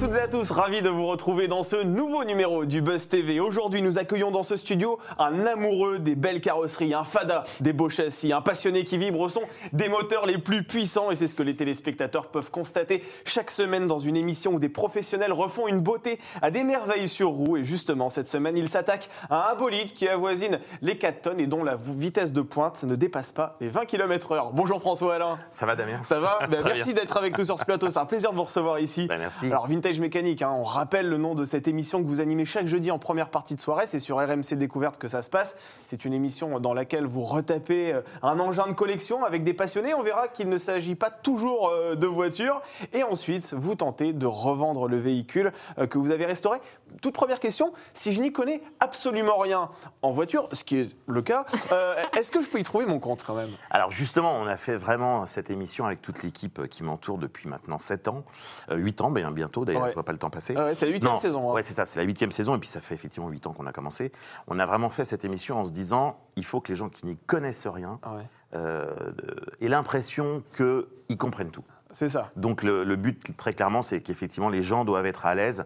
Toutes et à tous, ravi de vous retrouver dans ce nouveau numéro du Buzz TV. Aujourd'hui, nous accueillons dans ce studio un amoureux des belles carrosseries, un fada des beaux châssis, un passionné qui vibre au son des moteurs les plus puissants et c'est ce que les téléspectateurs peuvent constater chaque semaine dans une émission où des professionnels refont une beauté à des merveilles sur roue et justement cette semaine, il s'attaque à un bolide qui avoisine les 4 tonnes et dont la vitesse de pointe ne dépasse pas les 20 km heure. Bonjour François Alain. Ça va Damien? Ça va? Ben, Merci d'être avec nous sur ce plateau, c'est un plaisir de vous recevoir ici. Ben, merci. Alors Vintage Mécanique, hein, on rappelle le nom de cette émission que vous animez chaque jeudi en première partie de soirée, c'est sur RMC Découverte que ça se passe. C'est une émission dans laquelle vous retapez euh, un engin de collection avec des passionnés. On verra qu'il ne s'agit pas toujours euh, de voitures. Et ensuite, vous tentez de revendre le véhicule euh, que vous avez restauré. Toute première question, si je n'y connais absolument rien en voiture, ce qui est le cas, euh, est-ce que je peux y trouver mon compte quand même? Alors justement, on a fait vraiment cette émission avec toute l'équipe qui m'entoure depuis maintenant 7 ans, euh, 8 ans ben, bientôt d'ailleurs, Ouais. je vois pas le temps passer. Ah ouais, c'est la huitième Non, saison, hein. Ouais, c'est ça, c'est la huitième saison et puis ça fait effectivement 8 ans qu'on a commencé. On a vraiment fait cette émission en se disant, il faut que les gens qui n'y connaissent rien Ah ouais, euh, aient l'impression qu'ils comprennent tout. C'est ça. Donc le, le but très clairement, c'est qu'effectivement les gens doivent être à l'aise.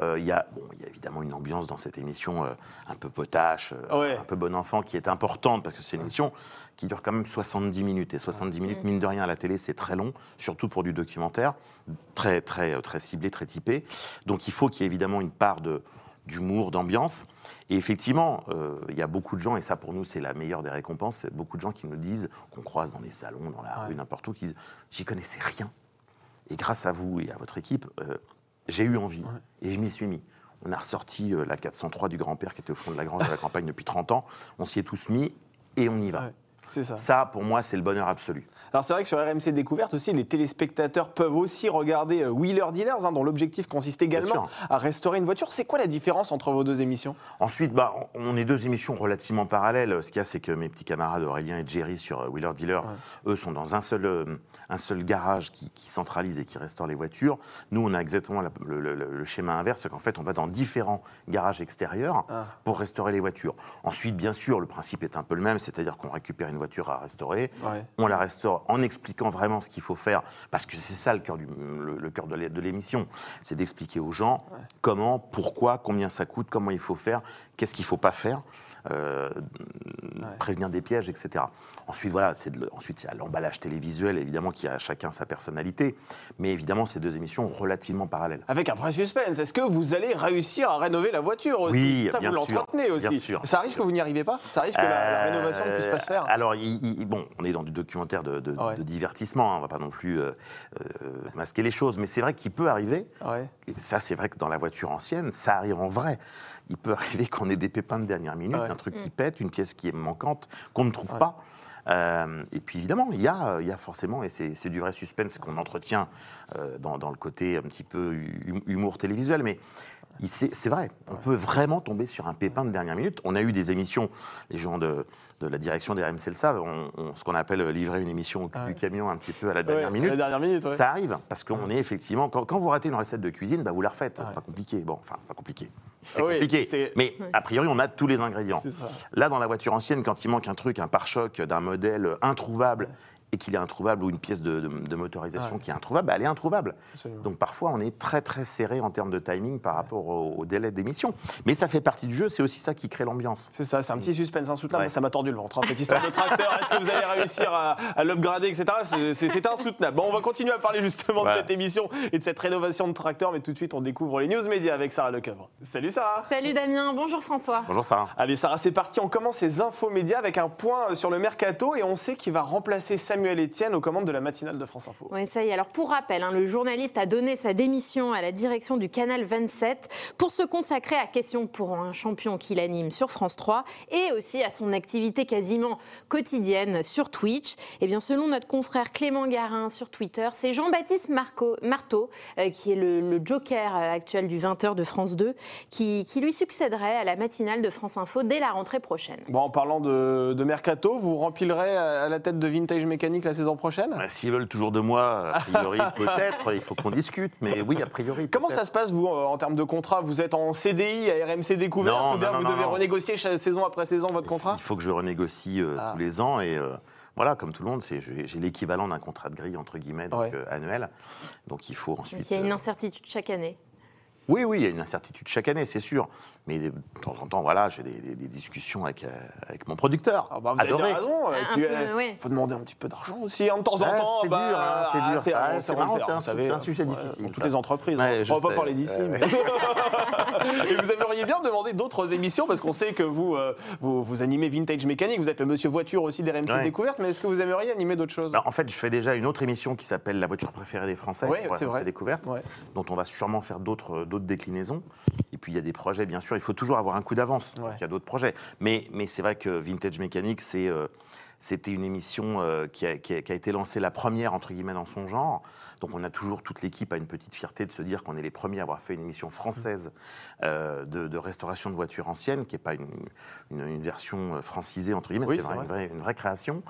Euh, Il y, a, bon, il y a évidemment une ambiance dans cette émission euh, un peu potache, euh, Ouais. un peu bon enfant, qui est importante parce que c'est une émission qui dure quand même 70 minutes. Et 70 minutes, mine de rien, à la télé, c'est très long, surtout pour du documentaire, très, très, très ciblé, très typé. Donc il faut qu'il y ait évidemment une part de d'humour, d'ambiance. Et effectivement, euh, il y a beaucoup de gens, et ça pour nous c'est la meilleure des récompenses, beaucoup de gens qui nous disent, qu'on croise dans les salons, dans la Ouais. rue, n'importe où, qui disent J'y connaissais rien. Et grâce à vous et à votre équipe, euh, j'ai eu envie et je m'y suis mis. On a ressorti euh, la 403 du grand-père qui était au fond de la grange de la campagne depuis 30 ans. On s'y est tous mis et on y va. Ouais, ça. Ça, pour moi, c'est le bonheur absolu. Alors c'est vrai que sur RMC Découverte aussi, les téléspectateurs peuvent aussi regarder euh, Wheeler Dealers, hein, dont l'objectif consiste également à restaurer une voiture. C'est quoi la différence entre vos deux émissions? Ensuite, bah, on est deux émissions relativement parallèles. Ce qu'il y a, c'est que mes petits camarades Aurélien et Jerry sur euh, Wheeler Dealer, eux, sont dans un seul, euh, un seul garage qui, qui centralise et qui restaure les voitures. Nous, on a exactement la- le, le- le schéma inverse, c'est qu'en fait, on va dans différents garages extérieurs Ah. pour restaurer les voitures. Ensuite, bien sûr, le principe est un peu le même, c'est-à-dire qu'on récupère une voiture à restaurer, Ouais. on la restaure en expliquant vraiment ce qu'il faut faire, parce que c'est ça le cœur, du, le, le cœur de l'é- de l'émission, c'est d'expliquer aux gens comment, pourquoi, combien ça coûte, comment il faut faire, qu'est-ce qu'il ne faut pas faire, euh, prévenir des pièges, etc. Ensuite, voilà, c'est ensuite il y a l'emballage télévisuel, évidemment, qui a chacun sa personnalité, mais évidemment, ces deux émissions relativement parallèles. Avec un vrai suspense. Est-ce que vous allez réussir à rénover la voiture aussi? Oui, Ça, bien vous l'entretenez aussi. bien sûr. Ça arrive que vous n'y arrivez pas? Ça arrive que la, la Euh, rénovation ne puisse pas se faire Alors, il- il- bon, on est dans du documentaire de, de- Ouais. de divertissement, hein, on ne va pas non plus euh, euh, masquer les choses, mais c'est vrai qu'il peut arriver, Ouais. et ça c'est vrai que dans la voiture ancienne, ça arrive en vrai. Il peut arriver qu'on ait des pépins de dernière minute, Ouais. un truc qui pète, une pièce qui est manquante, qu'on ne trouve pas. Euh, et puis évidemment, il y a, il y a forcément, et c'est du vrai suspense qu'on entretient euh, dans, dans le côté un petit peu hum- humour télévisuel, mais c'est vrai, on peut vraiment tomber sur un pépin de dernière minute. On a eu des émissions, les gens de, de la direction des RMC le savent, on- on- ce qu'on appelle livrer une émission au cul du camion un petit peu à la dernière Ouais, minute. à la dernière minute, ouais. Ça arrive, parce qu'on est effectivement, quand, quand vous ratez une recette de cuisine, bah, vous la refaites. Pas compliqué. Bon, enfin, pas compliqué. C'est Oui, compliqué. Mais a priori, on a tous les ingrédients. Là, dans la voiture ancienne, quand il manque un truc, un pare-choc d'un modèle introuvable, et qu'il est introuvable, ou une pièce de, de- de motorisation Ouais. qui est introuvable, bah, elle est introuvable. Absolument. Donc parfois, on est très très serré en termes de timing par rapport au, au délai d'émission. Mais ça fait partie du jeu, c'est aussi ça qui crée l'ambiance. C'est ça, c'est un petit suspense insoutenable. Ouais. Ça m'a tordu le ventre, hein, cette histoire de tracteur. Est-ce que vous allez réussir à, à l'upgrader, etc. C'est- insoutenable. Bon, on va continuer à parler justement de cette émission et de cette rénovation de tracteur, mais tout de suite, on découvre les news médias avec Sarah Lecoeuvre. Salut Sarah Salut Damien, bonjour François. Bonjour Sarah. Allez Sarah, c'est parti. On commence ces infos médias avec un point sur le mercato et on sait qu'il va remplacer Samuel Samuel Etienne aux commandes de la matinale de France Info. Oui, ça y est. Alors, pour rappel, hein, le journaliste a donné sa démission à la direction du canal 27 pour se consacrer à Question pour un champion qu'il anime sur France 3 et aussi à son activité quasiment quotidienne sur Twitch. Et bien, selon notre confrère Clément Garin sur Twitter, c'est Jean-Baptiste Marteau, euh, qui est le, le joker euh, actuel du 20h de France 2, qui, qui lui succéderait à la matinale de France Info dès la rentrée prochaine. Bon, en parlant de, de mercato, vous rempilerez à à la tête de Vintage Mécanique la saison prochaine? Bah, S'ils veulent toujours de moi, a priori, peut-être, il faut qu'on discute, mais oui, a priori. Comment ça se passe, vous, euh, en termes de contrat? Vous êtes en CDI à RMC Découverte Non, ou bien non, vous non, devez non. renégocier chaque saison après saison votre contrat? Il faut que je renégocie euh, Ah. tous les ans et euh, voilà, comme tout le monde, j'ai l'équivalent d'un contrat de grille entre guillemets donc, Ouais. euh, annuel. Donc il faut ensuite. Donc, il y a une incertitude chaque année. Oui, oui, il y a une incertitude chaque année, c'est sûr. Mais de temps en temps, voilà, j'ai des, des- des discussions avec, euh, avec mon producteur. Ah bah, vous avez Adoré. bien raison. puis, peu, euh, ouais. faut demander un petit peu d'argent aussi, hein, de temps en temps. c'est bah, dur, hein, c'est ah, dur, c'est marrant, sait, c'est un- un sujet ouais, difficile, Dans toutes ça. les entreprises. Ouais, hein. je on va pas parler d'ici. ouais, mais- Et vous aimeriez bien demander d'autres émissions parce qu'on sait que vous, euh, vous, vous animez Vintage Mécanique, vous êtes le monsieur voiture aussi des RMC Ouais. Découverte, mais est-ce que vous aimeriez animer d'autres choses? Bah, en fait, je fais déjà une autre émission qui s'appelle La voiture préférée des Français, pour c'est RMC vrai. Découverte, dont on va sûrement faire d'autres euh, d'autres déclinaisons. Et puis il y a des projets, bien sûr, il faut toujours avoir un coup d'avance. Ouais. Il y a d'autres projets. Mais, mais c'est vrai que Vintage Mécanique, c'est. euh, c'était une émission euh, qui, a, qui a- qui a été lancée la première, entre guillemets, dans son genre. Donc on a toujours, toute l'équipe a une petite fierté de se dire qu'on est les premiers à avoir fait une émission française euh, de, de restauration de voitures anciennes, qui n'est pas une, une- une version euh, francisée, entre guillemets, Oui, c'est vrai, vrai. une, vraie, une vraie création.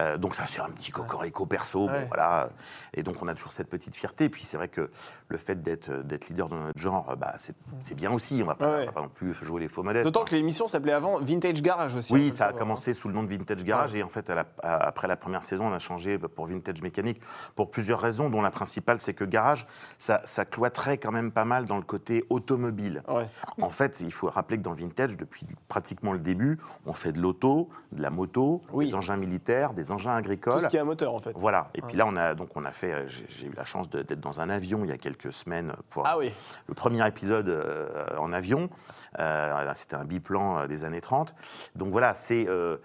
Euh, donc ça, c'est un petit cocorico perso. bon, Ouais. voilà. Et donc on a toujours cette petite fierté. Puis c'est vrai que le fait d'être leader dans notre genre, bah, c'est c'est bien aussi. On ne va, pas- Ouais. non plus jouer les faux modestes. D'autant hein. que l'émission s'appelait avant Vintage Garage aussi. Oui, le ça a savoir, commencé sous le nom de Vintage Garage et en fait, la- après la première saison, on a changé pour Vintage Mécanique pour plusieurs raisons, dont la principale, c'est que Garage, ça, ça cloîtrait quand même pas mal dans le côté automobile. Ouais. En fait, il faut rappeler que dans Vintage, depuis pratiquement le début, on fait de l'auto, de la moto, Oui. des engins militaires, des engins Tout agricoles. ce qui est un moteur en fait. Voilà. Et puis là, on a donc on a fait. euh, J'ai eu la chance d'être dans un avion il y a quelques semaines pour Ah oui. le premier épisode euh, en avion. Euh, C'était un biplan des années 30. Donc voilà, c'est. euh,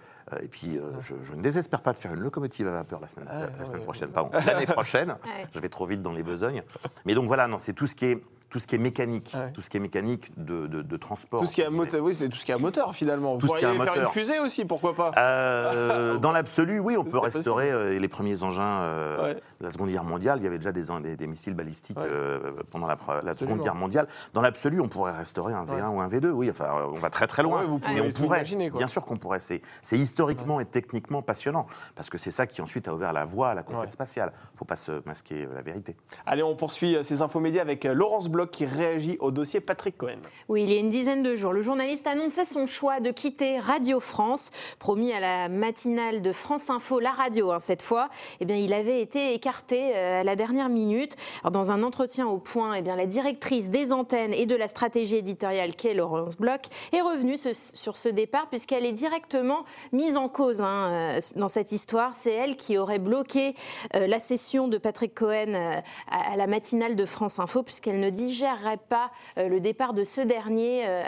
et puis, euh, je, je ne désespère pas de faire une locomotive à vapeur la semaine, Ah, la semaine ouais. prochaine, pardon, l'année prochaine. Ouais. Je vais trop vite dans les besognes. Mais donc voilà, non, c'est tout ce qui est tout ce qui est mécanique, Ouais. tout ce qui est mécanique de, de- de transport. Tout ce qui est guillemets. moteur, oui, c'est tout ce qui est un moteur finalement. Vous Tout ce qui est pourriez faire une fusée aussi, pourquoi pas Euh, dans l'absolu, oui, on peut restaurer euh, les premiers engins euh, Ouais. de la Seconde Guerre mondiale. Il y avait déjà des, des- des missiles balistiques Ouais. euh, pendant la. Seconde Guerre mondiale. Dans l'absolu, on pourrait restaurer un V1 Ouais. ou un V2. Oui, enfin, on va très très loin. Vous pouvez Mais on pourrait, imaginer, quoi. bien sûr qu'on pourrait. C'est historiquement et techniquement passionnant parce que c'est ça qui ensuite a ouvert la voie à la conquête spatiale. Faut pas se masquer la vérité. Allez, on poursuit ces infos médias avec Laurence Qui réagit au dossier Patrick Cohen. Oui, il y a une dizaine de jours, le journaliste annonçait son choix de quitter Radio France, promis à la matinale de France Info, la radio hein, cette fois. Eh bien, il avait été écarté euh, à la dernière minute. Dans un entretien au point, eh bien, la directrice des antennes et de la stratégie éditoriale, qu'est Laurence Bloch, est revenue sur ce départ puisqu'elle est directement mise en cause hein, euh, dans cette histoire. C'est elle qui aurait bloqué euh, la session de Patrick Cohen à, à la matinale de France Info puisqu'elle ne digérerait pas euh, le départ de ce dernier euh,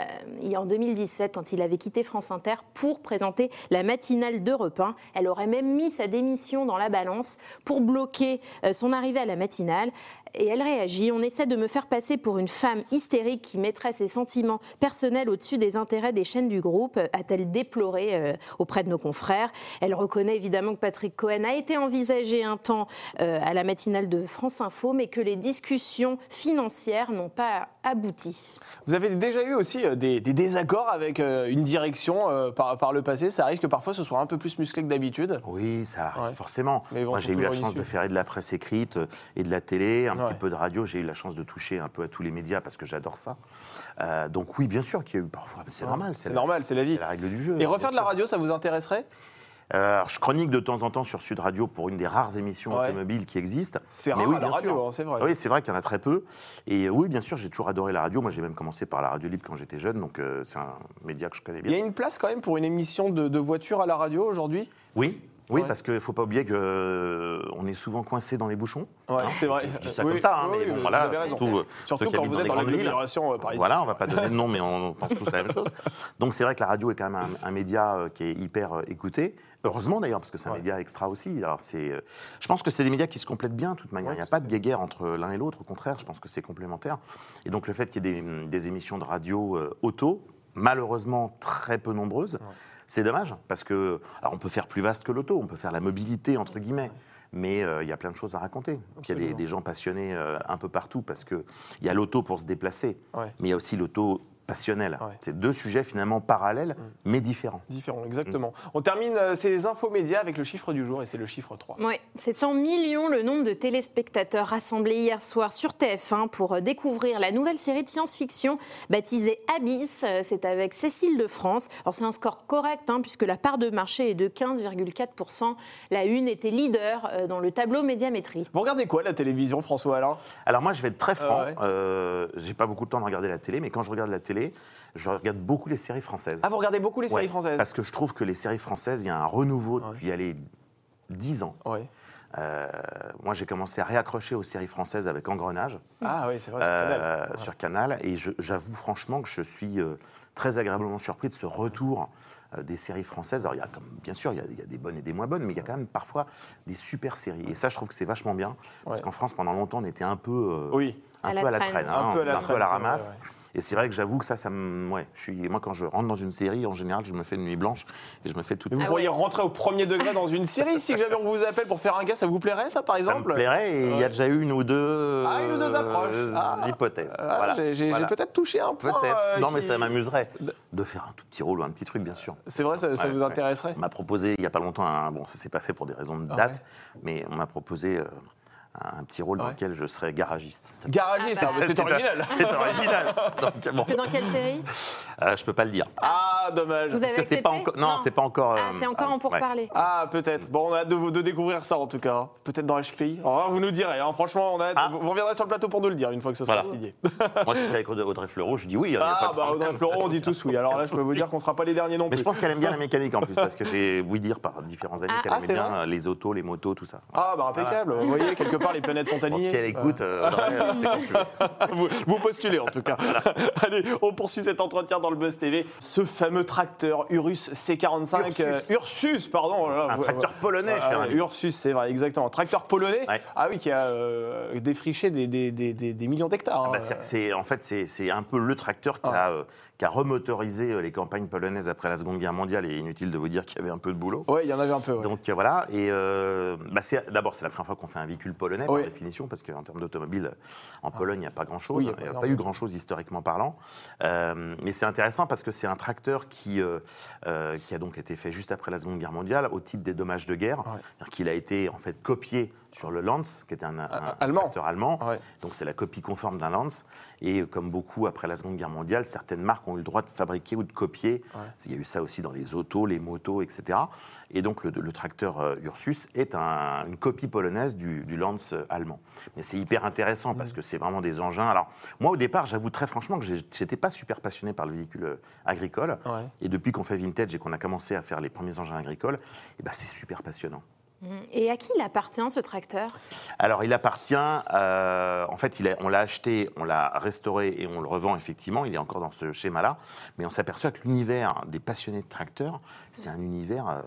en 2017 quand il avait quitté France Inter pour présenter la matinale d'Europe 1. Elle aurait même mis sa démission dans la balance pour bloquer euh, son arrivée à la matinale. Et elle réagit. On essaie de me faire passer pour une femme hystérique qui mettrait ses sentiments personnels au-dessus des intérêts des chaînes du groupe, a-t-elle déploré euh, auprès de nos confrères. Elle reconnaît évidemment que Patrick Cohen a été envisagé un temps euh, à la matinale de France Info, mais que les discussions financières n'ont pas abouti. Vous avez déjà eu aussi euh, des, des désaccords avec euh, une direction euh, par, par le passé? Ça arrive que parfois ce soit un peu plus musclé que d'habitude? Oui, ça arrive Ouais. forcément. Moi, j'ai eu la chance de faire de la presse écrite et de la télé, un Ouais. peu de radio. J'ai eu la chance de toucher un peu à tous les médias parce que j'adore ça. Euh, donc oui, bien sûr qu'il y a eu parfois. C'est normal. C'est la- normal, c'est la vie. C'est la règle du jeu. Et bien refaire de la radio, ça vous intéresserait? Euh, alors, je chronique de temps en temps sur Sud Radio pour une des rares émissions Ouais. automobiles qui existent. C'est rare oui, la bien radio, hein, c'est vrai. Oui, c'est vrai qu'il y en a très peu. Et euh, oui, bien sûr, j'ai toujours adoré la radio. Moi, j'ai même commencé par la radio libre quand j'étais jeune, donc euh, c'est un média que je connais Il y a bien. une place quand même pour une émission de, de voiture à la radio aujourd'hui? Oui, Oui, Ouais. parce qu'il ne faut pas oublier qu'on est souvent coincé dans les bouchons. Ouais, c'est vrai. Je dis ça Oui, comme ça, hein, oui, mais bon, voilà, surtout, euh, Surtout quand vous dans êtes dans villes. l'agglomération euh, parisienne. Voilà, on va pas donner de nom, mais on pense tous la même chose. Donc c'est vrai que la radio est quand même un, un média euh, qui est hyper euh, écouté. Heureusement d'ailleurs, parce que c'est un Ouais. média extra aussi. Alors c'est, euh, je pense que c'est des médias qui se complètent bien de toute manière. Il n'y a pas de guéguerre entre l'un et l'autre. Au contraire, je pense que c'est complémentaire. Et donc le fait qu'il y ait des, des émissions de radio euh, auto, malheureusement très peu nombreuses, c'est dommage parce que alors on peut faire plus vaste que l'auto, on peut faire la mobilité entre guillemets. Mais euh, il y a plein de choses à raconter. Il y a des, gens passionnés euh, un peu partout parce qu'il y a l'auto pour se déplacer, Ouais. mais il y a aussi l'auto passionnelle. Ouais. C'est deux sujets finalement parallèles, mais différents. Différent, exactement. On termine euh, ces infos médias avec le chiffre du jour et c'est le chiffre 3. Ouais, c'est en millions le nombre de téléspectateurs rassemblés hier soir sur TF1 pour euh, découvrir la nouvelle série de science-fiction baptisée Abyss. Euh, C'est avec Cécile de France. Alors c'est un score correct hein, puisque la part de marché est de 15,4%. La une était leader euh, dans le tableau médiamétrie. Vous regardez quoi la télévision, François Alain Alors moi, je vais être très franc. Ah ouais. euh, J'ai pas beaucoup de temps de regarder la télé, mais quand je regarde la télé, je regarde beaucoup les séries françaises. Ah, vous regardez beaucoup les séries Ouais, françaises Parce que je trouve que les séries françaises, il y a un renouveau Ouais. depuis allez, 10 ans. Ouais. Euh, moi, j'ai commencé à réaccrocher aux séries françaises avec Engrenage. Ah oui, c'est vrai. sur euh, Canal. sur Canal. Et j'avoue franchement que je suis euh, très agréablement surpris de ce retour euh, des séries françaises. Alors, il y a comme, bien sûr, il y a, il y a des bonnes et des moins bonnes, mais il y a quand même parfois des super séries. Et ça, je trouve que c'est vachement bien. Parce Ouais. qu'en France, pendant longtemps, on était un peu, euh, Oui. un À peu la à la traîne. traîne, Un hein, peu à la traîne, ramasse. ouais. Et c'est vrai que j'avoue que ça, ça me. Ouais, je suis, moi, quand je rentre dans une série, en général, je me fais une nuit blanche et je me fais toute Mais vous pourriez rentrer au premier degré dans une série si jamais on vous appelle pour faire un gars, ça vous plairait ça par Ça exemple? me plairait et il y a déjà eu une ou deux, Ah, une ou deux approches. euh, Ah. hypothèses. Ah, Voilà. J'ai Voilà. peut-être touché un point. Peut-être. euh, non, mais ça m'amuserait de faire un tout petit rôle ou un petit truc, bien sûr. C'est vrai, ça, ça Ouais, vous intéresserait? On m'a proposé il n'y a pas longtemps, un, bon, ça s'est pas fait pour des raisons de Ah date, mais on m'a proposé euh, un petit rôle dans Ouais. lequel je serais garagiste. Ça- Garagiste, Ah, ah, bah, c'est original. C'est original. Bon, C'est dans quelle série euh, je peux pas le dire. Ah, dommage. Vous avez Parce que c'est pas encore. Non, Non. c'est pas encore. Ah, euh, c'est encore en ouais. pourparler. Ah, peut-être. Bon, on a hâte de, découvrir ça en tout cas. Peut-être dans HPI. Alors, vous nous direz. hein. Franchement, on a hâte- Ah. vous, vous reviendrez sur le plateau pour nous le dire une fois que ce sera Voilà. signé. Moi, si c'est avec Audrey Fleurot, je dis oui. il y a pas Ah, bah, problème, Audrey Florent, on dit tous oui. Alors là, je peux vous dire qu'on sera pas les derniers non Mais plus. je pense qu'elle aime bien la mécanique en plus, parce que j'ai ouï dire par différents amis Ah. qu'elle Ah, c'est bien euh, les autos, les motos, tout ça. Ah, bah impeccable. Vous voyez, quelque part, les planètes sont Bon, alignées. si elle écoute, euh, euh, veux. vous, vous postulez en tout cas. Allez, on poursuit cet entretien dans le Buzz TV. Ce fameux tracteur Urus C45. Ursus. euh, Ursus, pardon. Un vous- tracteur polonais, Ah, cher. Ursus, c'est vrai, exactement. Tracteur polonais. Ouais. Ah oui, qui a euh, défriché des, des- des- des- des millions d'hectares. Bah, hein. c'est- en fait, c'est un peu le tracteur qui, a, euh, qui a remotorisé euh, les campagnes polonaises après la Seconde Guerre mondiale. Et inutile de vous dire qu'il y avait un peu de boulot. Ouais, il y en avait un peu. ouais. Donc euh, voilà, et euh, bah, d'abord c'est la première fois qu'on fait un véhicule polonais Oui. par définition, parce qu'en termes d'automobile, en Pologne il n'y a pas grand-chose, Oui, il il y a n'y pas a pas eu grand-chose. historiquement parlant. Euh, mais c'est intéressant parce que c'est un tracteur qui, euh, euh, qui a donc été fait juste après la Seconde Guerre mondiale au titre des dommages de guerre, Ouais. Qu'il a été en fait copié sur le Lance, qui était un, un- Ah, allemand. tracteur allemand. Ouais. Donc c'est la copie conforme d'un Lance. Et comme beaucoup après la Seconde Guerre mondiale, certaines marques ont eu le droit de fabriquer ou de copier. Ouais. Il y a eu ça aussi dans les autos, les motos, etc. Et donc le, le tracteur euh, Ursus est un- une copie polonaise du, du Lance allemand. Mais c'est hyper intéressant Mm. parce que c'est vraiment des engins. Alors moi au départ, j'avoue très franchement que j'étais pas super passionné par le véhicule euh, agricole. Ouais. Et depuis qu'on fait vintage et qu'on a commencé à faire les premiers engins agricoles, eh ben, c'est super passionnant. Et à qui il appartient ce tracteur? Alors, il appartient, euh, en fait, il on l'a acheté, on l'a restauré et on le revend effectivement. Il est encore dans ce schéma-là. Mais on s'aperçoit que l'univers des passionnés de tracteurs, c'est un univers euh,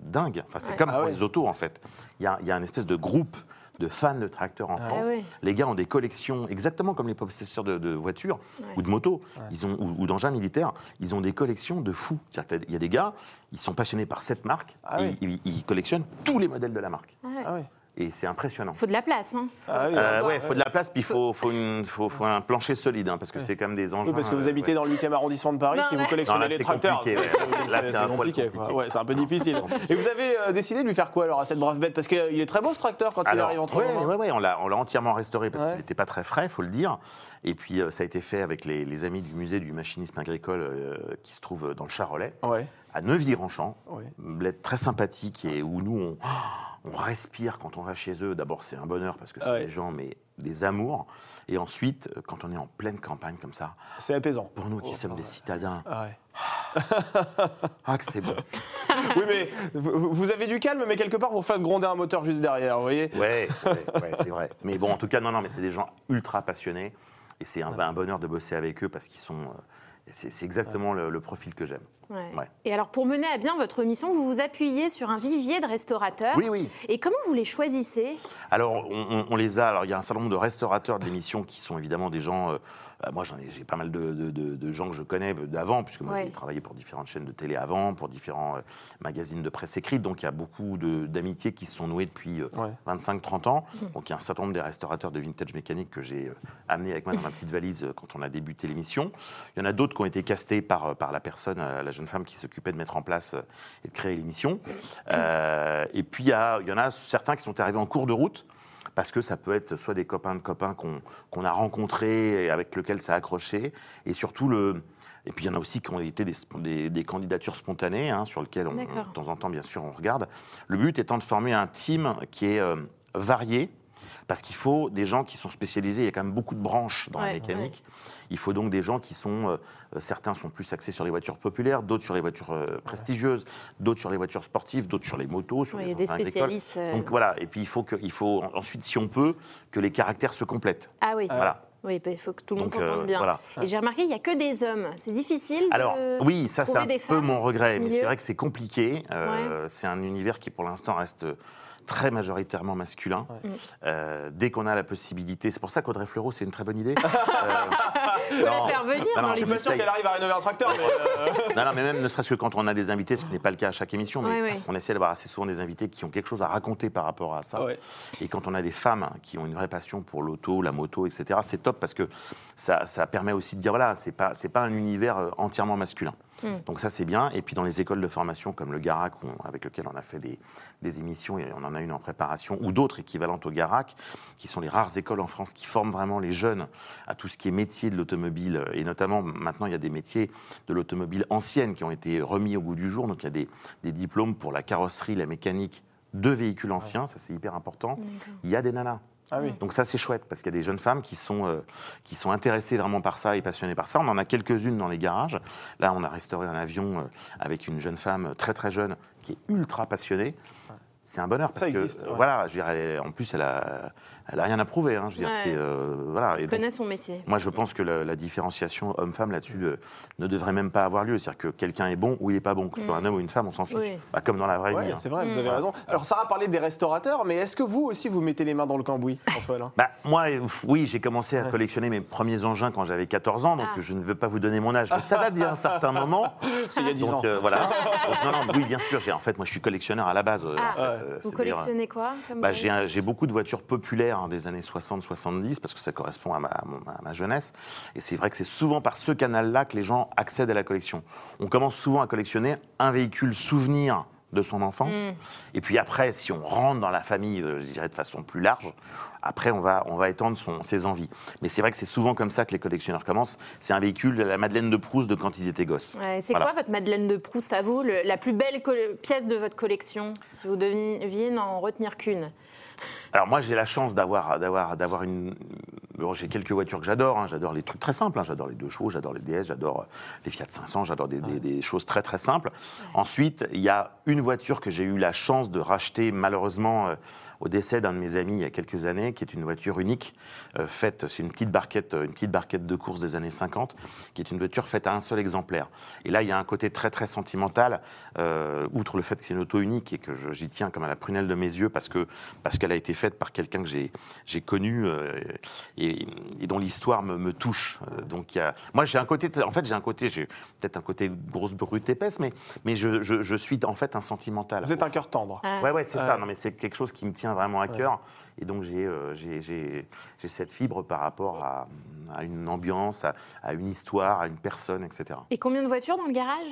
dingue. Enfin, c'est Ouais. comme Ah pour ouais. les autos, en fait. Il y a, il y a un espèce de groupe de fans de tracteurs en France. Ah ouais. Les gars ont des collections, exactement comme les possesseurs de, de voitures Ouais. ou de motos, ils ont, ou, ou d'engins militaires, ils ont des collections de fous. Qu'il y a des gars, ils sont passionnés par cette marque Ah et oui. ils, ils collectionnent tous les modèles de la marque. Ah. Et c'est impressionnant. Il faut de la place. Hein. Ah oui, Euh, ouais, il faut de la place, puis il faut, faut, une- faut- faut un plancher solide, hein, parce que c'est quand même des engins. Oui, parce que vous euh, habitez ouais. dans le 8e arrondissement de Paris, Non, si vous collectionnez Non, là, les c'est tracteurs. compliqué, ouais. Là, c'est un compliqué. compliqué. Ouais, c'est un peu difficile. Et vous avez euh, décidé de lui faire quoi alors à cette brave bête? Parce qu'il est très beau ce tracteur quand il Alors, arrive entre ouais, ouais, ouais, on l'a on l'a entièrement restauré parce Ouais. qu'il n'était pas très frais, faut le dire. Et puis euh, ça a été fait avec les, les amis du musée du machinisme agricole euh, qui se trouve dans le Charolais, Ouais. à Neuville-Ranchamp. Ouais. bled très sympathique et où nous, on, on respire quand on va chez eux. D'abord, c'est un bonheur parce que c'est Ouais. des gens, mais des amours. Et ensuite, euh, quand on est en pleine campagne comme ça, C'est apaisant. pour nous qui Oh, sommes des ouais. citadins, Ah ouais. Ah, que c'est bon. Oui, mais vous avez du calme, mais quelque part, vous faites gronder un moteur juste derrière, vous voyez Ouais, c'est vrai. Mais bon, en tout cas, non, non, mais c'est des gens ultra passionnés. Et c'est un, un bonheur de bosser avec eux parce qu'ils sont. euh, C'est c'est exactement le, le profil que j'aime. Ouais. Ouais. Et alors, pour mener à bien votre mission, vous vous appuyez sur un vivier de restaurateurs. Oui, oui. Et comment vous les choisissez? Alors, on, on- on les a. Alors, il y a un certain nombre de restaurateurs de l'émission qui sont évidemment des gens. euh, euh, moi, j'en ai, j'ai pas mal de, de- de- de gens que je connais d'avant, puisque moi, Ouais. j'ai travaillé pour différentes chaînes de télé avant, pour différents euh, magazines de presse écrite. Donc, il y a beaucoup d'amitiés qui se sont nouées depuis euh, Ouais. 25-30 ans. Donc, il y a un certain nombre des restaurateurs de vintage mécanique que j'ai euh, amené avec moi dans ma petite valise euh, quand on a débuté l'émission. Il y en a d'autres qui ont été castés par, euh, par la personne, euh, la jeune femme qui s'occupait de mettre en place euh, et de créer l'émission. Euh, et puis, il y, en a certains qui sont arrivés en cours de route parce que ça peut être soit des copains de copains qu'on a rencontrés et avec lesquels ça a accroché, et surtout le. Et puis il y en a aussi qui ont été des, des- des candidatures spontanées, hein, sur lesquelles on, de temps en temps, bien sûr, on regarde. Le but étant de former un team qui est euh, varié, parce qu'il faut des gens qui sont spécialisés. Il y a quand même beaucoup de branches dans la Ouais, mécanique. Il faut donc des gens qui sont. euh, certains sont plus axés sur les voitures populaires, d'autres sur les voitures euh, prestigieuses, d'autres sur les voitures sportives, d'autres sur les motos, sur Ouais, les Il y a des spécialistes. euh, Donc voilà, et puis il faut, que, il faut ensuite, si on peut, que les caractères se complètent. Ah oui, Voilà. oui, bah, il faut que tout le monde s'entende euh, bien. voilà. Et j'ai remarqué, il n'y a que des hommes. C'est difficile de Alors oui, ça c'est un peu mon regret, ce mais c'est vrai que c'est compliqué. Euh, C'est un univers qui pour l'instant reste très majoritairement masculin. Euh, dès qu'on a la possibilité, c'est pour ça qu'Audrey Fleurot, c'est une très bonne idée. Euh, Faut la non, faire venir non, non, dans je Je suis pas sûr qu'elle arrive à rénover un tracteur, mais. euh, Non, non, mais même ne serait-ce que quand on a des invités, ce qui n'est pas le cas à chaque émission, mais Ouais, ouais. on essaie d'avoir assez souvent des invités qui ont quelque chose à raconter par rapport à ça. Ouais. Et quand on a des femmes qui ont une vraie passion pour l'auto, la moto, etc., c'est top parce que ça, ça permet aussi de dire voilà, c'est pas pas un univers euh, entièrement masculin. Mm. Donc ça c'est bien. Et puis dans les écoles de formation comme le Garac, avec lequel on a fait des, des émissions et on en a une en préparation, ou d'autres équivalentes au Garac, qui sont les rares écoles en France qui forment vraiment les jeunes à tout ce qui est métier de l'automobile. Et notamment maintenant il y a des métiers de l'automobile ancienne qui ont été remis au goût du jour. Donc il y a des, des diplômes pour la carrosserie, la mécanique de véhicules anciens, ça c'est hyper important. Il y a des nanas. Ah oui. Donc ça c'est chouette parce qu'il y a des jeunes femmes qui sont, euh, qui sont intéressées vraiment par ça et passionnées par ça. On en a quelques-unes dans les garages. Là on a restauré un avion euh, avec une jeune femme très très jeune qui est ultra passionnée. C'est un bonheur Ça parce existe, que ouais. voilà, je veux dire, elle en plus elle a, elle a rien à prouver. hein. je veux dire, Ouais. euh, voilà. Et Il donc, connaît son métier. moi, je pense que la, la différenciation homme-femme là-dessus euh, ne devrait même pas avoir lieu. C'est-à-dire que quelqu'un est bon ou il n'est pas bon, que ce soit un homme ou une femme, on s'en fiche. Mm. Oui. Bah, comme dans la vraie Ouais, vie. hein. c'est vrai, vous Mm. avez raison. Alors, Sarah parlait des restaurateurs, mais est-ce que vous aussi, vous mettez les mains dans le cambouis, François Bah, moi, oui, j'ai commencé à collectionner mes premiers engins quand j'avais 14 ans, donc Ah. je ne veux pas vous donner mon âge, mais ça date d'il y a un certain moment. C'est il y a 10 ans. Donc euh, voilà. Donc, non, non, oui, bien sûr. j'ai- En fait, moi, je suis collectionneur à la base. euh, Ah, en fait, Vous collectionnez quoi Bah, j'ai beaucoup de voitures populaires des années 60-70 parce que ça correspond à ma, à jeunesse. Et c'est vrai que c'est souvent par ce canal-là que les gens accèdent à la collection. On commence souvent à collectionner un véhicule souvenir de son enfance. Mm. Et puis après, si on rentre dans la famille, euh, je dirais de façon plus large, après on va, on va étendre son- ses envies. Mais c'est vrai que c'est souvent comme ça que les collectionneurs commencent. C'est un véhicule, la Madeleine de Proust de quand ils étaient gosses. Ouais, c'est Voilà. quoi votre Madeleine de Proust à vous, le- la plus belle pièce de votre collection, si vous deviez n'en retenir qu'une? Alors moi j'ai la chance d'avoir d'avoir d'avoir une bon, j'ai quelques voitures que j'adore hein. j'adore les trucs très simples hein. j'adore les deux chevaux j'adore les DS j'adore euh, les Fiat 500 j'adore des, des- des choses très très simples ensuite il y a une voiture que j'ai eu la chance de racheter malheureusement euh, au décès d'un de mes amis il y a quelques années qui est une voiture unique euh, faite c'est une petite barquette euh, une petite barquette de course des années 50 qui est une voiture faite à un seul exemplaire et là il y a un côté très très sentimental euh, outre le fait que c'est une auto unique et que j'y tiens comme à la prunelle de mes yeux parce que parce qu'elle a été faite par quelqu'un que j'ai j'ai connu euh, et, et dont l'histoire me, me touche. Euh, donc il y a, moi j'ai un côté, en fait j'ai un côté, j'ai peut-être un côté grosse brute épaisse, mais mais je, je, je suis en fait un sentimental. Vous êtes un cœur tendre. Ah. Ouais, ouais, c'est ça. Non, mais c'est quelque chose qui me tient vraiment à Ouais. cœur. Et donc, j'ai euh, j'ai- cette fibre par rapport à, à une ambiance, à, à une histoire, à une personne, etc. Et combien de voitures dans le garage?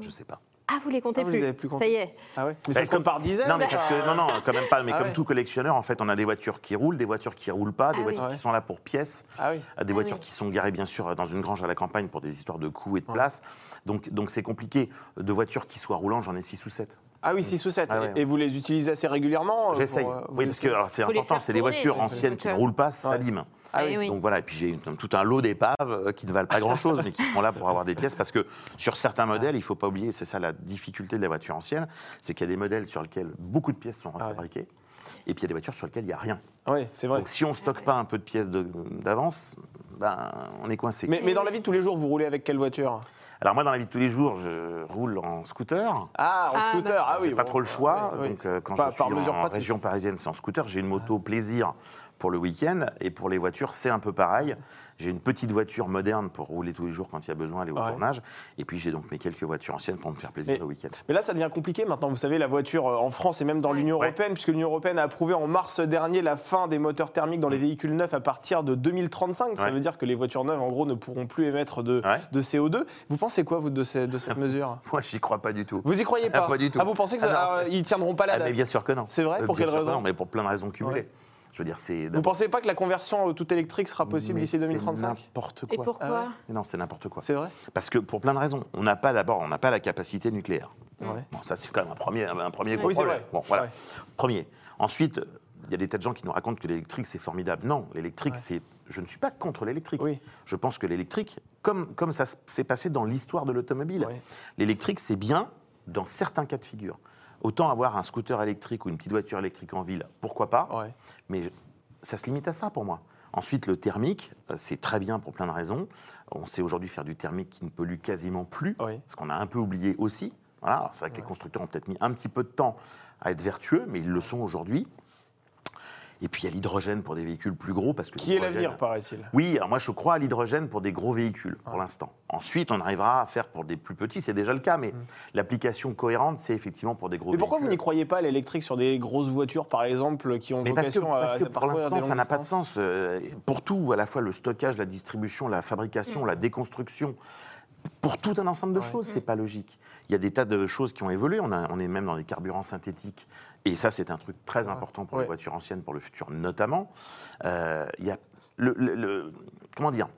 Je sais pas. Ah, vous les comptez Ah, vous plus les avez plus comptés. Ça y est. Ah ouais Mais ça se compte par comme- dizaines Non, mais parce que, non, non, quand même pas. Mais Ah comme ouais. tout collectionneur, en fait, on a des voitures qui roulent, des voitures qui roulent pas, des Ah oui. voitures Ouais. qui sont là pour pièces. Ah oui. à des Ah voitures oui. qui sont garées bien sûr dans une grange à la campagne pour des histoires de coûts et de place. Donc donc c'est compliqué. De voitures qui soient roulantes, j'en ai 6 ou 7. Ah oui, 6 ou 7. Ah ouais. Et vous les utilisez assez régulièrement euh, J'essaye. euh, Oui, parce que les- alors, c'est les important, c'est des tourner, voitures les anciennes qui ne roulent pas, s'abîment. Ah Eh oui. oui. Donc voilà, et puis j'ai tout un lot d'épaves euh, qui ne valent pas grand-chose, mais qui sont là pour avoir des pièces, parce que sur certains modèles, il ne faut pas oublier, c'est ça la difficulté de la voiture ancienne, c'est qu'il y a des modèles sur lesquels beaucoup de pièces sont Ah ouais. refabriquées, et puis il y a des voitures sur lesquelles il n'y a rien. Oui, c'est vrai. Donc si on ne stocke pas un peu de pièces d'avance, ben, on est coincé. Mais, mais dans la vie de tous les jours, vous roulez avec quelle voiture? Alors moi, dans la vie de tous les jours, je roule en scooter. Ah, en Ah, scooter. Ah oui. J'ai pas trop le choix, oui, oui. donc euh, quand Pas- je suis par en, mesure en pratique. région parisienne, c'est en scooter. J'ai une moto plaisir pour le week-end, et pour les voitures, c'est un peu pareil. J'ai une petite voiture moderne pour rouler tous les jours quand il y a besoin, aller au Ouais. tournage, et puis j'ai donc mes quelques voitures anciennes pour me faire plaisir Mais- le week-end. Mais là, ça devient compliqué maintenant. Vous savez, la voiture euh, en France et même dans l'Union Ouais. européenne, puisque l'Union européenne a approuvé en mars dernier la fin des moteurs thermiques dans les véhicules neufs à partir de 2035. Ça Ouais. veut dire que les voitures neuves, en gros, ne pourront plus émettre de, Ouais. de CO2. Vous pensez quoi, vous, de, ces- de cette mesure? Moi, j'y crois pas du tout. Vous y croyez pas Ah, pas du tout. Ah, vous pensez que Ah, ah, ils tiendront pas la date mais bien sûr que non. C'est vrai? Euh, Pour quelle raison? non, mais pour plein de raisons cumulées. Je veux dire, c'est. Vous pensez pas que la conversion au tout électrique sera possible d'ici c'est 2035 N'importe Et quoi. pourquoi Ah ouais Non, c'est n'importe quoi. C'est vrai Parce que pour plein de raisons. On n'a pas d'abord, on n'a pas la capacité nucléaire. Ouais. Bon, ça c'est quand même un premier, un premier gros Oui, c'est problème. vrai. Bon, voilà. Ouais. Premier. Ensuite, il y a des tas de gens qui nous racontent que l'électrique c'est formidable. Non, l'électrique Ouais. c'est. Je ne suis pas contre l'électrique. Oui. Je pense que l'électrique, comme, comme ça s'est passé dans l'histoire de l'automobile, Ouais. l'électrique c'est bien dans certains cas de figure. Autant avoir un scooter électrique ou une petite voiture électrique en ville, pourquoi pas Ouais. mais ça se limite à ça pour moi. Ensuite, le thermique, euh, c'est très bien pour plein de raisons. On sait aujourd'hui faire du thermique qui ne pollue quasiment plus, Oui. ce qu'on a un peu oublié aussi. Voilà. C'est vrai que les constructeurs ont peut-être mis un petit peu de temps à être vertueux, mais ils le sont aujourd'hui. Et puis il y a l'hydrogène pour des véhicules plus gros parce que Qui est l'avenir, paraît-il? Oui, alors moi je crois à l'hydrogène pour des gros véhicules pour l'instant. Ensuite, on arrivera à faire pour des plus petits, c'est déjà le cas, mais l'application cohérente, c'est effectivement pour des gros Mm. Mais pourquoi vous véhicules. n'y croyez pas à l'électrique sur des grosses voitures, par exemple, qui ont Mais parce que, vocation à parce que à pour l'instant, ça n'a pas de sens. Euh, Pour tout, à la fois le stockage, la distribution, la fabrication, la déconstruction, pour tout un ensemble de Ouais. choses, c'est pas logique. Il y a des tas de choses qui ont évolué. On, a- on est même dans des carburants synthétiques. Et ça, c'est un truc très important pour Ouais. les voitures anciennes, pour le futur notamment. Euh, il y a le, le- le- comment dire?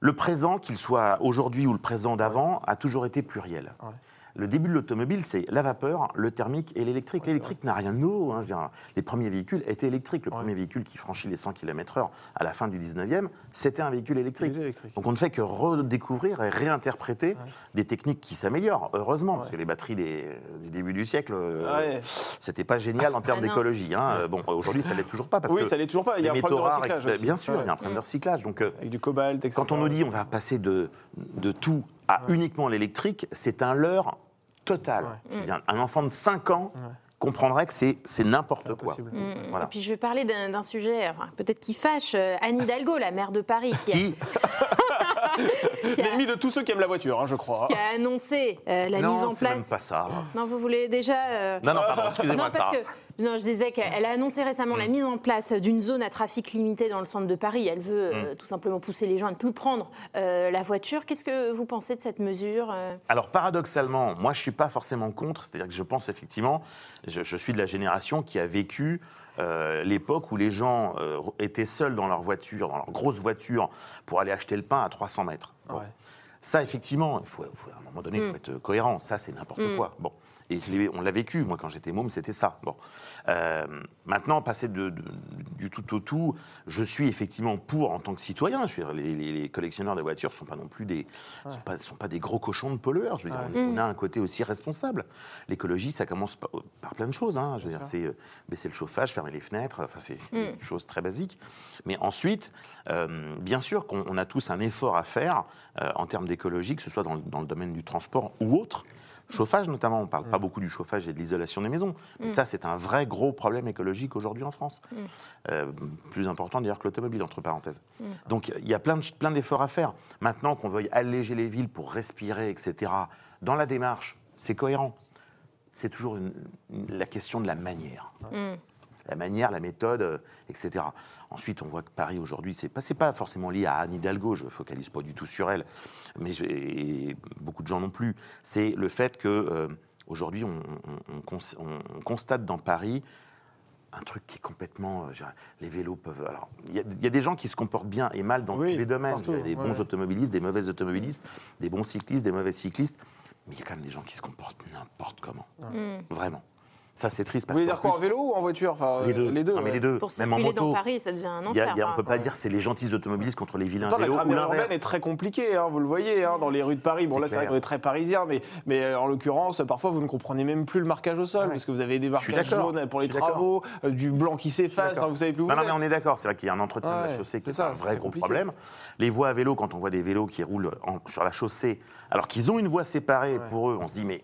Le présent, qu'il soit aujourd'hui ou le présent d'avant, a toujours été pluriel. Ouais. Le début de l'automobile, c'est la vapeur, le thermique et l'électrique. L'électrique n'a rien de nouveau. hein. Dire, les premiers véhicules étaient électriques. Le Ouais. premier véhicule qui franchit les 100 km/h à la fin du 19e, c'était un véhicule électrique. Donc on ne fait que redécouvrir et réinterpréter des techniques qui s'améliorent, heureusement, parce que les batteries des, du début du siècle, euh, c'était pas génial en termes Ah non. d'écologie. hein. Euh, Bon, aujourd'hui, ça l'est toujours pas parce Oui, que ça l'est toujours pas. Il y a un problème de recyclage et- aussi. bien sûr, il y a un problème de recyclage. Donc euh, Avec du cobalt, etc. quand on nous dit on va passer de, de tout à uniquement l'électrique, c'est un leurre total. Ouais. Dire, Un enfant de 5 ans comprendrait que c'est c'est n'importe quoi. Voilà. Et puis je vais parler d'un sujet, enfin, peut-être qui fâche, euh, Anne Hidalgo, la maire de Paris, qui Qui L'ennemi de tous ceux qui aiment la voiture, hein, je crois. qui a annoncé euh, la non, mise en c'est même place. pas ça. Non, vous voulez déjà. euh, Non, non, pardon, excusez-moi, Non, parce que non, je disais qu'elle a annoncé récemment la mise en place d'une zone à trafic limité dans le centre de Paris. Elle veut euh, tout simplement pousser les gens à ne plus prendre euh, la voiture. Qu'est-ce que vous pensez de cette mesure euh Alors paradoxalement, moi je suis pas forcément contre, c'est-à-dire que je pense effectivement, je, je suis de la génération qui a vécu euh, l'époque où les gens euh, étaient seuls dans leur voiture, dans leur grosse voiture, pour aller acheter le pain à 300 mètres. Bon. Ouais. Ça, effectivement, il faut, faut- à un moment donné, il faut être cohérent. Ça, c'est n'importe quoi. Bon. Et on l'a vécu. Moi, quand j'étais môme, c'était ça. Bon. Euh, maintenant, passer de- de- du tout au tout, je suis effectivement pour en tant que citoyen. Je veux dire, les, les- les collectionneurs de voitures ne sont pas non plus des, sont pas, sont pas des gros cochons de pollueurs. Je veux dire, on, on a un côté aussi responsable. L'écologie, ça commence par, par plein de choses. hein. Je veux dire, c'est euh, baisser le chauffage, fermer les fenêtres. Enfin, c'est des choses très basiques. Mais ensuite, euh, bien sûr qu'on on a tous un effort à faire euh, en termes d'écologie, que ce soit dans le domaine du transport ou autre. Chauffage notamment, on ne parle pas beaucoup du chauffage et de l'isolation des maisons. Mais ça, c'est un vrai gros problème écologique aujourd'hui en France. Euh, plus important d'ailleurs que l'automobile, entre parenthèses. Donc il y a plein de- plein d'efforts à faire. Maintenant qu'on veuille alléger les villes pour respirer, etc., dans la démarche, c'est cohérent. C'est toujours une- une- la question de la manière. La manière, la méthode, euh, etc. Ensuite, on voit que Paris aujourd'hui, c'est pas, pas forcément lié à Anne Hidalgo, je ne focalise pas du tout sur elle, mais je- et beaucoup de gens non plus. C'est le fait que euh, aujourd'hui, on, on- on cons- on- on constate dans Paris un truc qui est complètement. euh, les vélos peuvent. Alors, il y, a- il y a des gens qui se comportent bien et mal dans Oui, tous les domaines. partout, il y a des bons ouais. automobilistes, des mauvais automobilistes, des bons cyclistes, des mauvais cyclistes. Mais il y a quand même des gens qui se comportent n'importe comment. Mm. Vraiment. Ça, c'est triste. Vous Parce voulez qu'en dire quoi en vélo ou en voiture? Enfin, Les deux. euh, Les deux. Non, mais ouais. les deux. Pour Même en dans. Paris, ça devient un Il y a- enfer. il y a- on hein. ne peut pas dire c'est les gentilles automobilistes contre les vilains Pourtant, la vélos ou grammaire urbaine l'inverse. est très compliquée, hein, vous le voyez, hein, dans les rues de Paris. Bon, là, c'est vrai qu'on est très parisien, mais, mais euh, en l'occurrence, parfois, vous ne comprenez même plus le marquage au sol, Ouais. parce que vous avez des marquages jaunes pour les travaux, euh, du blanc qui s'efface, enfin, vous savez plus où Non, vous non, mais on est d'accord, c'est vrai qu'il y a un entretien de Ouais, la chaussée qui est un vrai gros problème. Les voies à vélo, quand on voit des vélos qui roulent en- sur la chaussée, alors qu'ils ont une voie séparée Ouais. pour eux, on se dit, mais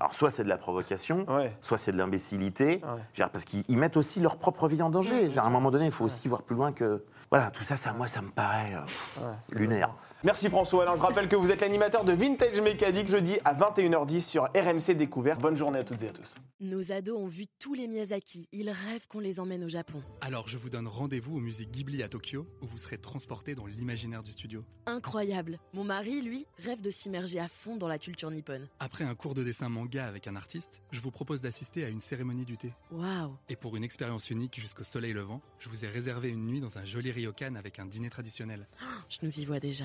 alors soit c'est de la provocation, Ouais. soit c'est de l'imbécilité, Ouais. Parce qu'ils ils mettent aussi leur propre vie en danger. À un moment donné, il faut aussi voir plus loin que. Voilà, tout ça, ça moi, ça me paraît euh, lunaire. Merci François. Alors, je rappelle que vous êtes l'animateur de Vintage Mécanique jeudi à 21h10 sur RMC Découverte. Bonne journée à toutes et à tous. Nos ados ont vu tous les Miyazaki. Ils rêvent qu'on les emmène au Japon. Alors je vous donne rendez-vous au musée Ghibli à Tokyo, où vous serez transporté dans l'imaginaire du studio. Incroyable. Mon mari, lui, rêve de s'immerger à fond dans la culture nippone. Après un cours de dessin manga avec un artiste, je vous propose d'assister à une cérémonie du thé. Waouh. Et pour une expérience unique jusqu'au soleil levant, je vous ai réservé une nuit dans un joli ryokan avec un dîner traditionnel. Je nous y vois déjà.